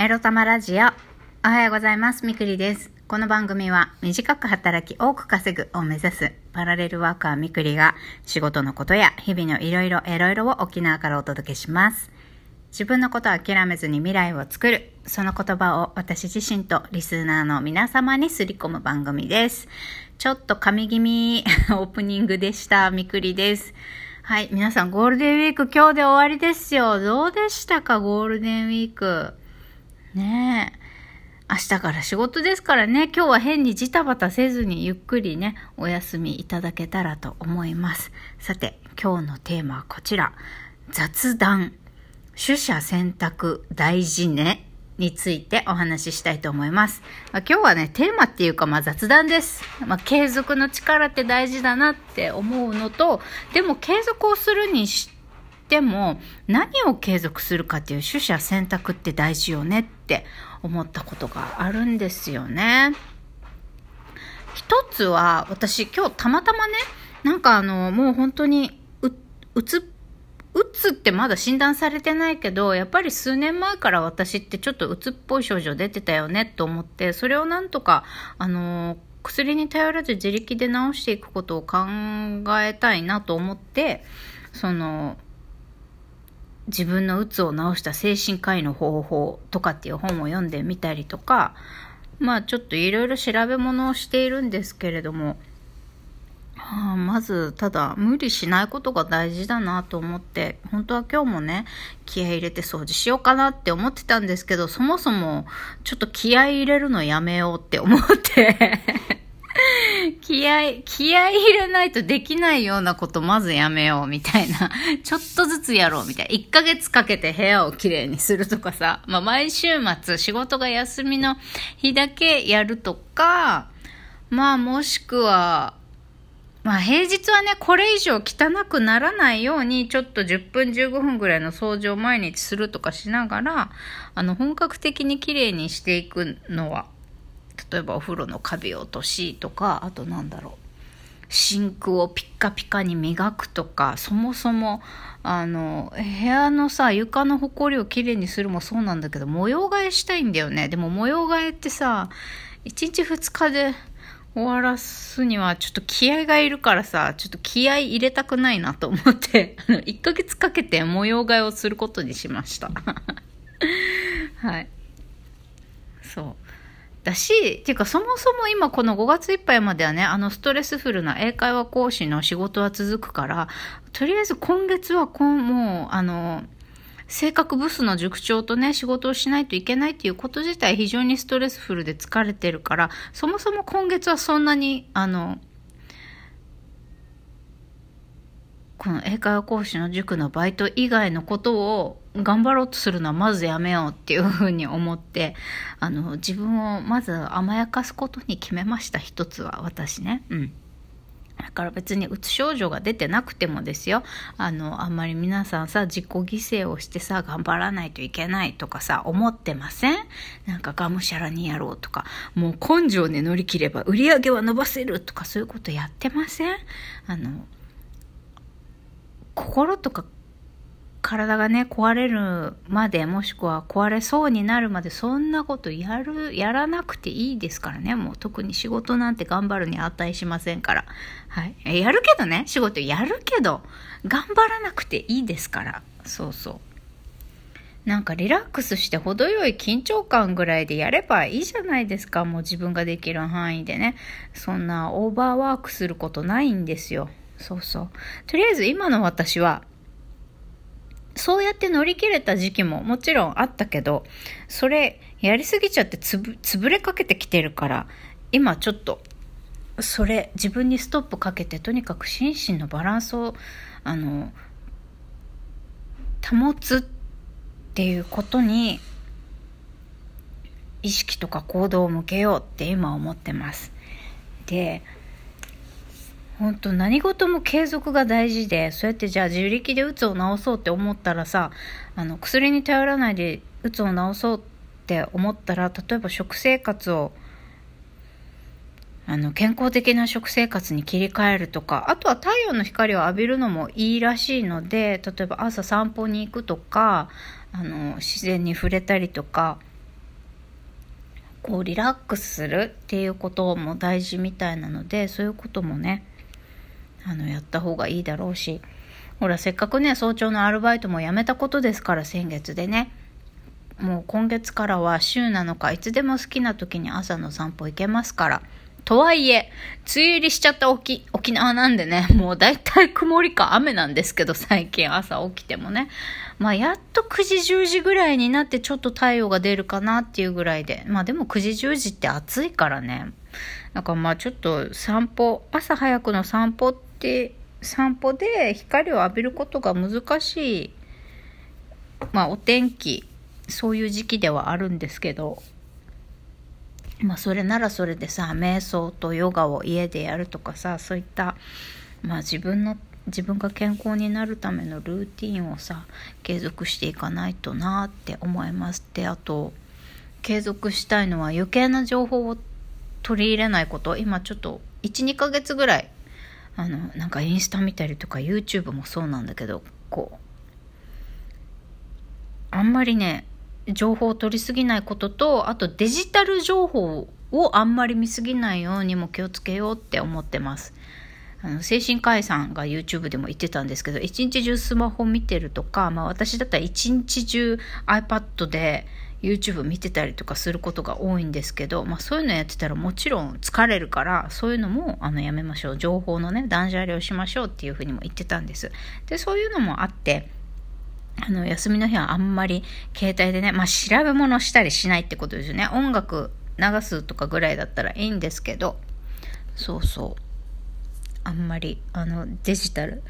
エロ玉ラジオ。おはようございます。みくりです。この番組は短く働き多く稼ぐを目指すパラレルワーカーみくりが仕事のことや日々のいろいろエロいろを沖縄からお届けします。自分のことを諦めずに未来を作る。その言葉を私自身とリスナーの皆様にすり込む番組です。ちょっと神気味 オープニングでした。みくりです。はい。皆さんゴールデンウィーク今日で終わりですよ。どうでしたかゴールデンウィーク？ねえ。明日から仕事ですからね、今日は変にジタバタせずにゆっくりね、お休みいただけたらと思います。さて、今日のテーマはこちら。雑談。取捨選択大事ね。についてお話ししたいと思います。まあ、今日はね、テーマっていうか、まあ、雑談です。まあ、継続の力って大事だなって思うのと、でも継続をするにしても、何を継続するかっていう取捨選択って大事よねって思ったことがあるんですよね。一つは、私今日たまたまね、なんかあの、もう本当にう、うつっうつってまだ診断されてないけど、やっぱり数年前から私ってちょっとうつっぽい症状出てたよねと思って、それをなんとか、あの、薬に頼らず自力で治していくことを考えたいなと思って、その、自分のうつを治した精神科医の方法とかっていう本を読んでみたりとか、まあちょっといろいろ調べ物をしているんですけれども、はあ、まず、ただ、無理しないことが大事だなと思って、本当は今日もね、気合入れて掃除しようかなって思ってたんですけど、そもそも、ちょっと気合入れるのやめようって思って、気合、気合入れないとできないようなことまずやめようみたいな。ちょっとずつやろうみたいな。1ヶ月かけて部屋をきれいにするとかさ。まあ毎週末仕事が休みの日だけやるとか、まあもしくは、まあ平日はね、これ以上汚くならないように、ちょっと10分15分ぐらいの掃除を毎日するとかしながら、あの、本格的に綺麗にしていくのは、例えばお風呂のカビ落としとか、あとなんだろう。シンクをピッカピカに磨くとか、そもそも、あの、部屋のさ、床のほこりをきれいにするもそうなんだけど、模様替えしたいんだよね。でも模様替えってさ、1日2日で終わらすにはちょっと気合がいるからさ、ちょっと気合入れたくないなと思って、1ヶ月かけて模様替えをすることにしました。はい。そう。だし、っていうかそもそも今この5月いっぱいまではね、あのストレスフルな英会話講師の仕事は続くから、とりあえず今月はこんもう、あの、性格ブスの塾長とね、仕事をしないといけないっていうこと自体非常にストレスフルで疲れてるから、そもそも今月はそんなに、あの、この英会話講師の塾のバイト以外のことを頑張ろうとするのはまずやめようっていうふうに思って、あの、自分をまず甘やかすことに決めました、一つは、私ね。うん。だから別にうつ症状が出てなくてもですよ。あの、あんまり皆さんさ、自己犠牲をしてさ、頑張らないといけないとかさ、思ってません？なんかがむしゃらにやろうとか、もう根性で乗り切れば売り上げは伸ばせるとかそういうことやってません？あの、心とか体がね、壊れるまで、もしくは壊れそうになるまで、そんなことやる、やらなくていいですからね。もう特に仕事なんて頑張るに値しませんから。はい。やるけどね、仕事やるけど、頑張らなくていいですから。そうそう。なんかリラックスして程よい緊張感ぐらいでやればいいじゃないですか。もう自分ができる範囲でね。そんなオーバーワークすることないんですよ。そうそう。とりあえず今の私は、そうやって乗り切れた時期ももちろんあったけど、それやりすぎちゃってつぶ、潰れかけてきてるから、今ちょっと、それ自分にストップかけて、とにかく心身のバランスを、あの、保つっていうことに、意識とか行動を向けようって今思ってます。で、本当何事も継続が大事で、そうやってじゃあ自力で鬱を治そうって思ったらさ、あの、薬に頼らないで鬱を治そうって思ったら、例えば食生活を、あの、健康的な食生活に切り替えるとか、あとは太陽の光を浴びるのもいいらしいので、例えば朝散歩に行くとか、あの、自然に触れたりとか、こうリラックスするっていうことも大事みたいなのでそういうこともねあのやった方がいいだろうしほらせっかくね早朝のアルバイトも辞めたことですから先月でねもう今月からは週7日いつでも好きな時に朝の散歩行けますからとはいえ、梅雨入りしちゃった沖沖縄なんでね、もう大体曇りか雨なんですけど、最近朝起きてもね。まあ、やっと9時10時ぐらいになってちょっと太陽が出るかなっていうぐらいで。まあでも9時10時って暑いからね。だかまあちょっと散歩、朝早くの散歩って、散歩で光を浴びることが難しい、まあお天気、そういう時期ではあるんですけど、まあそれならそれでさ瞑想とヨガを家でやるとかさそういったまあ自分の自分が健康になるためのルーティンをさ継続していかないとなって思います。であと継続したいのは余計な情報を取り入れないこと。今ちょっと12ヶ月ぐらいあのなんかインスタ見たりとか YouTube もそうなんだけどこうあんまりね情報を取りすぎないこととあとデジタル情報をあんまり見すぎないようにも気をつけようって思ってます。あの精神科医さんが YouTube でも言ってたんですけど一日中スマホ見てるとか、まあ、私だったら一日中 iPad で YouTube 見てたりとかすることが多いんですけど、まあ、そういうのやってたらもちろん疲れるからそういうのもあのやめましょう情報のね断捨離をしましょうっていうふうにも言ってたんですでそういうのもあってあの、休みの日はあんまり携帯でね、まあ、調べ物したりしないってことですよね。音楽流すとかぐらいだったらいいんですけど、そうそう。あんまり、あの、デジタル。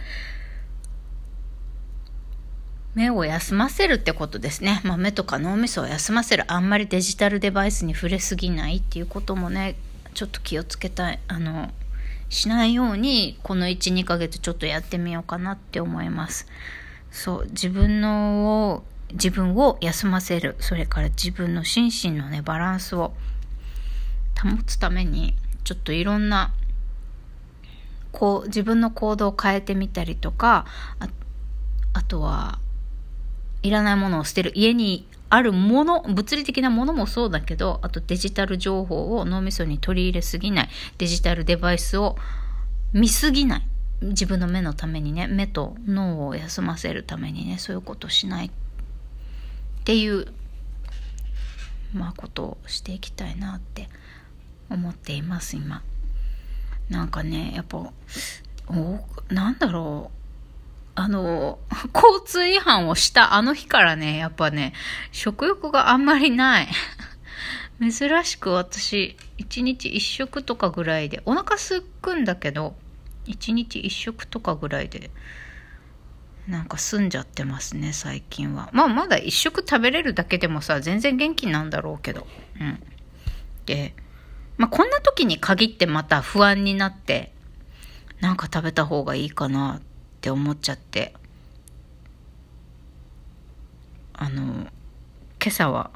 目を休ませるってことですね。まあ、目とか脳みそを休ませる。あんまりデジタルデバイスに触れすぎないっていうこともね、ちょっと気をつけたい。あの、しないように、この1、2ヶ月ちょっとやってみようかなって思います。そう自分のを自分を休ませるそれから自分の心身のねバランスを保つためにちょっといろんなこう自分の行動を変えてみたりとかああとはいらないものを捨てる。家にあるもの物理的なものもそうだけどあとデジタル情報を脳みそに取り入れすぎないデジタルデバイスを見すぎない。自分の目のためにね目と脳を休ませるためにねそういうことしないっていうまあことをしていきたいなって思っています今。なんかねやっぱおなんだろう。あの交通違反をしたあの日からねやっぱね食欲があんまりない。珍しく私一日一食とかぐらいでお腹すくんだけど1日1食とかぐらいでなんか済んじゃってますね最近は。まあまだ1食食べれるだけでもさ全然元気なんだろうけど。うん。でまあこんな時に限ってまた不安になってなんか食べた方がいいかなって思っちゃって。あの今朝は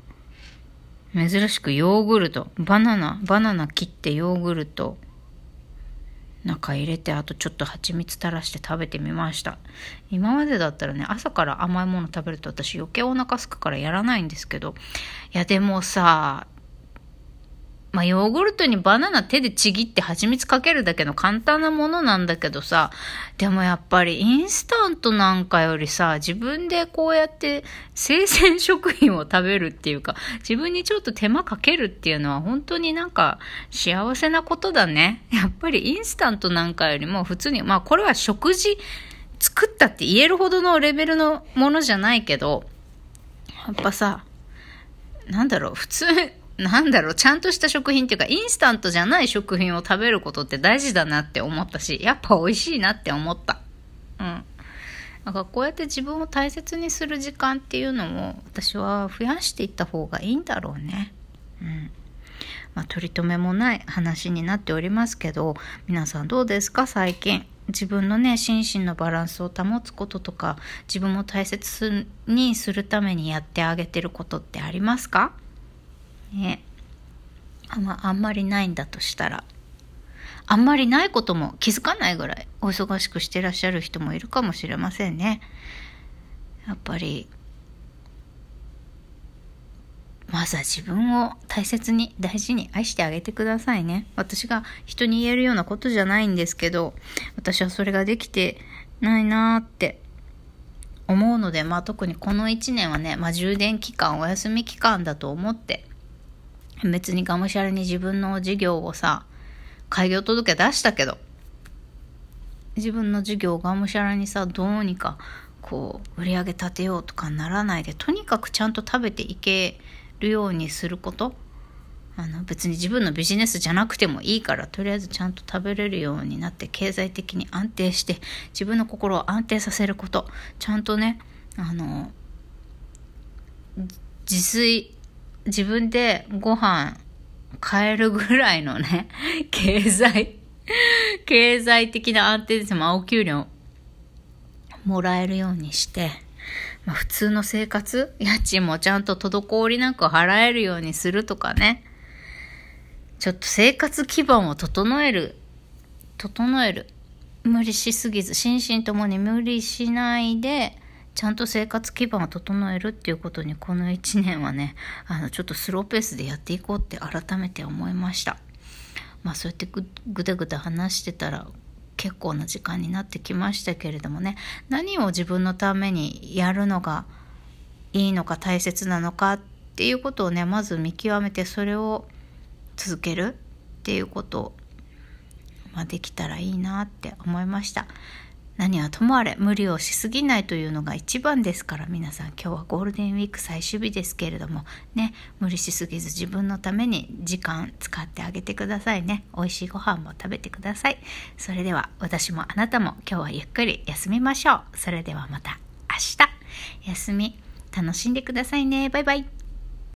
珍しくヨーグルトバナナバナナ切ってヨーグルト中入れてあとちょっと蜂蜜垂らして食べてみました。今までだったらね朝から甘いもの食べると私余計お腹すくからやらないんですけどいやでもさまあ、ヨーグルトにバナナ手でちぎって蜂蜜かけるだけの簡単なものなんだけどさ、でもやっぱりインスタントなんかよりさ、自分でこうやって生鮮食品を食べるっていうか、自分にちょっと手間かけるっていうのは本当になんか幸せなことだね。やっぱりインスタントなんかよりも普通に、まあこれは食事作ったって言えるほどのレベルのものじゃないけど、やっぱさ、なんだろう、普通、なんだろう、ちゃんとした食品っていうか、インスタントじゃない食品を食べることって大事だなって思ったし、やっぱ美味しいなって思った。うん。なんかこうやって自分を大切にする時間っていうのも、私は増やしていった方がいいんだろうね。うん。まあ、取り留めもない話になっておりますけど、皆さんどうですか？最近。自分のね、心身のバランスを保つこととか、自分も大切にするためにやってあげてることってありますか？ね。あ,、まあんまりないんだとしたら。あんまりないことも気づかないぐらいお忙しくしてらっしゃる人もいるかもしれませんね。やっぱりまずは自分を大切に大事に愛してあげてくださいね。私が人に言えるようなことじゃないんですけど、私はそれができてないなーって思うので、まあ特にこの1年はね、まあ充電期間、お休み期間だと思って、別にがむしゃらに自分の事業をさ、開業届出したけど、自分の事業をがむしゃらにさ、どうにかこう売り上げ立てようとかならないで、とにかくちゃんと食べていけるようにすること。あの別に自分のビジネスじゃなくてもいいからとりあえずちゃんと食べれるようになって経済的に安定して自分の心を安定させることちゃんとねあの自炊自分でご飯買えるぐらいのね 経済 経済的な安定ですまあお給料もらえるようにしてまあ、普通の生活家賃もちゃんと滞りなく払えるようにするとかねちょっと生活基盤を整える。整える。無理しすぎず、心身ともに無理しないで、ちゃんと生活基盤を整えるっていうことにこの1年はね、あの、ちょっとスローペースでやっていこうって改めて思いました。まあそうやってぐぐだぐだ話してたら結構な時間になってきましたけれどもね、何を自分のためにやるのがいいのか大切なのかっていうことをね、まず見極めてそれを続けるっていうことを、まあ、できたらいいなって思いました何はともあれ無理をしすぎないというのが一番ですから皆さん今日はゴールデンウィーク最終日ですけれどもね無理しすぎず自分のために時間使ってあげてくださいね。美味しいご飯も食べてください。それでは私もあなたも今日はゆっくり休みましょう。それではまた明日。休み楽しんでくださいね。バイバイ。